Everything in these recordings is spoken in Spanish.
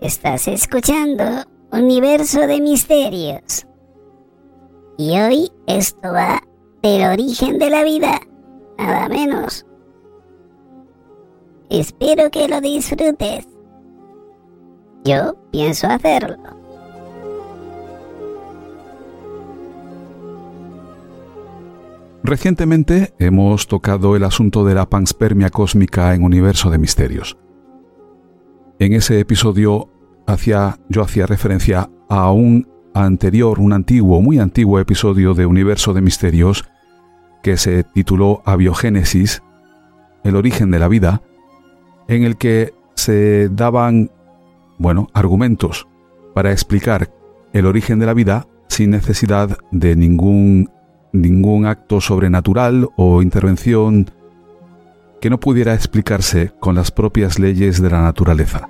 Estás escuchando Universo de Misterios. Y hoy esto va del origen de la vida, nada menos. Espero que lo disfrutes. Yo pienso hacerlo. Recientemente hemos tocado el asunto de la panspermia cósmica en Universo de Misterios. En ese episodio yo hacía referencia a un anterior, un antiguo, muy antiguo episodio de Universo de Misterios que se tituló Abiogénesis, el origen de la vida, en el que se daban, bueno, argumentos para explicar el origen de la vida sin necesidad de ningún ningún acto sobrenatural o intervención que no pudiera explicarse con las propias leyes de la naturaleza.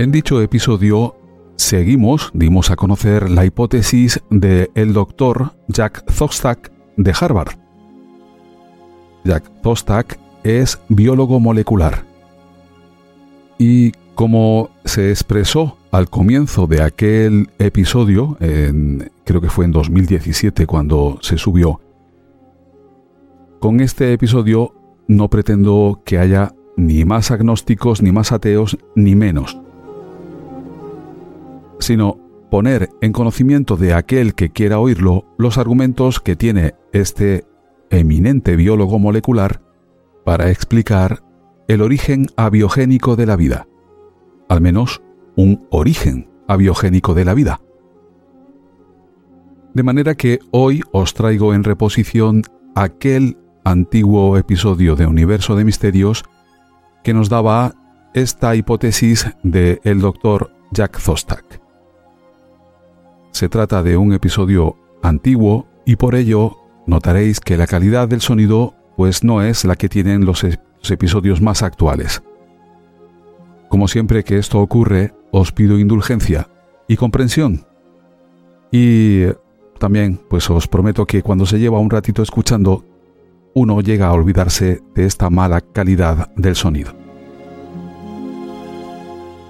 En dicho episodio seguimos, dimos a conocer la hipótesis de el doctor Jack Szostak de Harvard. Jack Szostak es biólogo molecular y como se expresó al comienzo de aquel episodio, creo que fue en 2017 cuando se subió, con este episodio no pretendo que haya ni más agnósticos, ni más ateos, ni menos sino poner en conocimiento de aquel que quiera oírlo los argumentos que tiene este eminente biólogo molecular para explicar el origen abiogénico de la vida, al menos un origen abiogénico de la vida. De manera que hoy os traigo en reposición aquel antiguo episodio de Universo de Misterios que nos daba esta hipótesis de el doctor Jack Zostak. Se trata de un episodio antiguo y por ello notaréis que la calidad del sonido pues no es la que tienen los, episodios más actuales. Como siempre que esto ocurre, os pido indulgencia y comprensión. Y también pues os prometo que cuando se lleva un ratito escuchando, uno llega a olvidarse de esta mala calidad del sonido.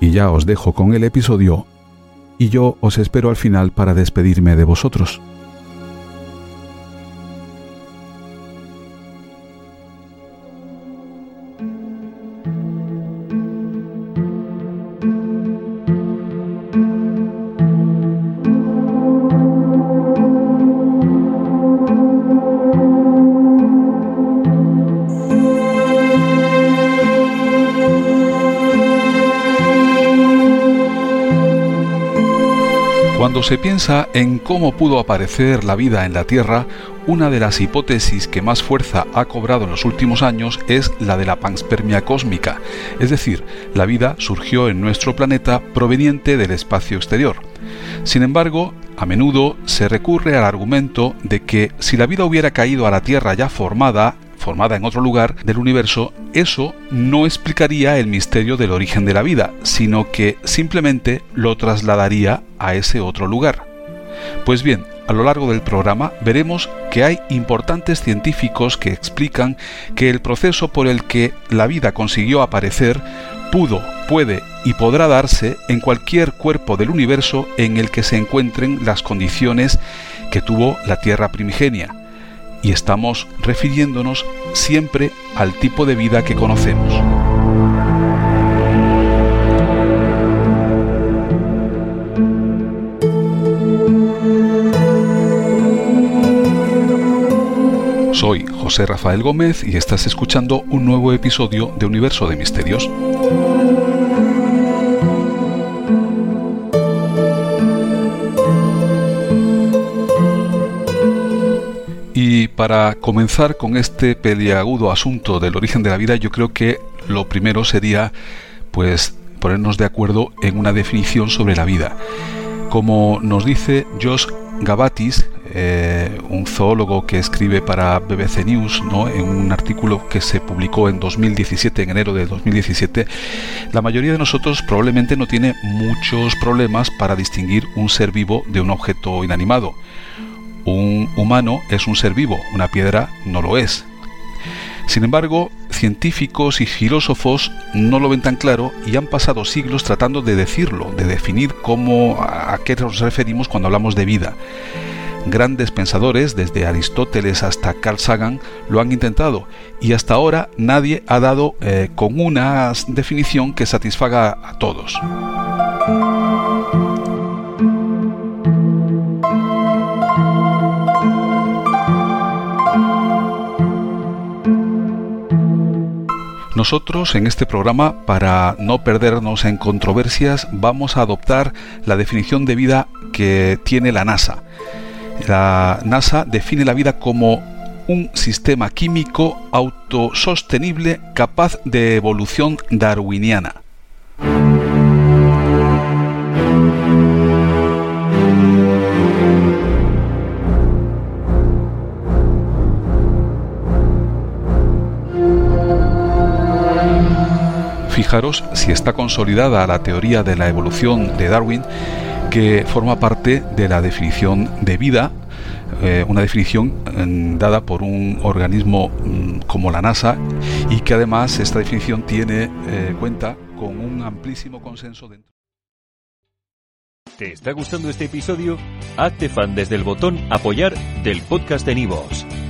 Y ya os dejo con el episodio y yo os espero al final para despedirme de vosotros. Cuando se piensa en cómo pudo aparecer la vida en la Tierra, una de las hipótesis que más fuerza ha cobrado en los últimos años es la de la panspermia cósmica, es decir, la vida surgió en nuestro planeta proveniente del espacio exterior. Sin embargo, a menudo se recurre al argumento de que si la vida hubiera caído a la Tierra ya formada, formada en otro lugar del universo, eso no explicaría el misterio del origen de la vida, sino que simplemente lo trasladaría a ese otro lugar. Pues bien, a lo largo del programa veremos que hay importantes científicos que explican que el proceso por el que la vida consiguió aparecer pudo, puede y podrá darse en cualquier cuerpo del universo en el que se encuentren las condiciones que tuvo la Tierra primigenia y estamos refiriéndonos siempre al tipo de vida que conocemos. Soy José Rafael Gómez y estás escuchando un nuevo episodio de Universo de Misterios. Y para comenzar con este peliagudo asunto del origen de la vida, yo creo que lo primero sería pues ponernos de acuerdo en una definición sobre la vida. Como nos dice Josh Gabatis, eh, un zoólogo que escribe para BBC News, ¿no? en un artículo que se publicó en 2017, en enero de 2017, la mayoría de nosotros probablemente no tiene muchos problemas para distinguir un ser vivo de un objeto inanimado. Un humano es un ser vivo, una piedra no lo es. Sin embargo, científicos y filósofos no lo ven tan claro y han pasado siglos tratando de decirlo, de definir cómo a qué nos referimos cuando hablamos de vida. Grandes pensadores, desde Aristóteles hasta Carl Sagan, lo han intentado y hasta ahora nadie ha dado eh, con una definición que satisfaga a todos. Nosotros en este programa, para no perdernos en controversias, vamos a adoptar la definición de vida que tiene la NASA. La NASA define la vida como un sistema químico autosostenible capaz de evolución darwiniana. Fijaros si está consolidada la teoría de la evolución de Darwin, que forma parte de la definición de vida, eh, una definición mm, dada por un organismo mm, como la NASA y que además esta definición tiene eh, cuenta con un amplísimo consenso dentro. ¿Te está gustando este episodio? Hazte fan desde el botón apoyar del podcast de Nivos.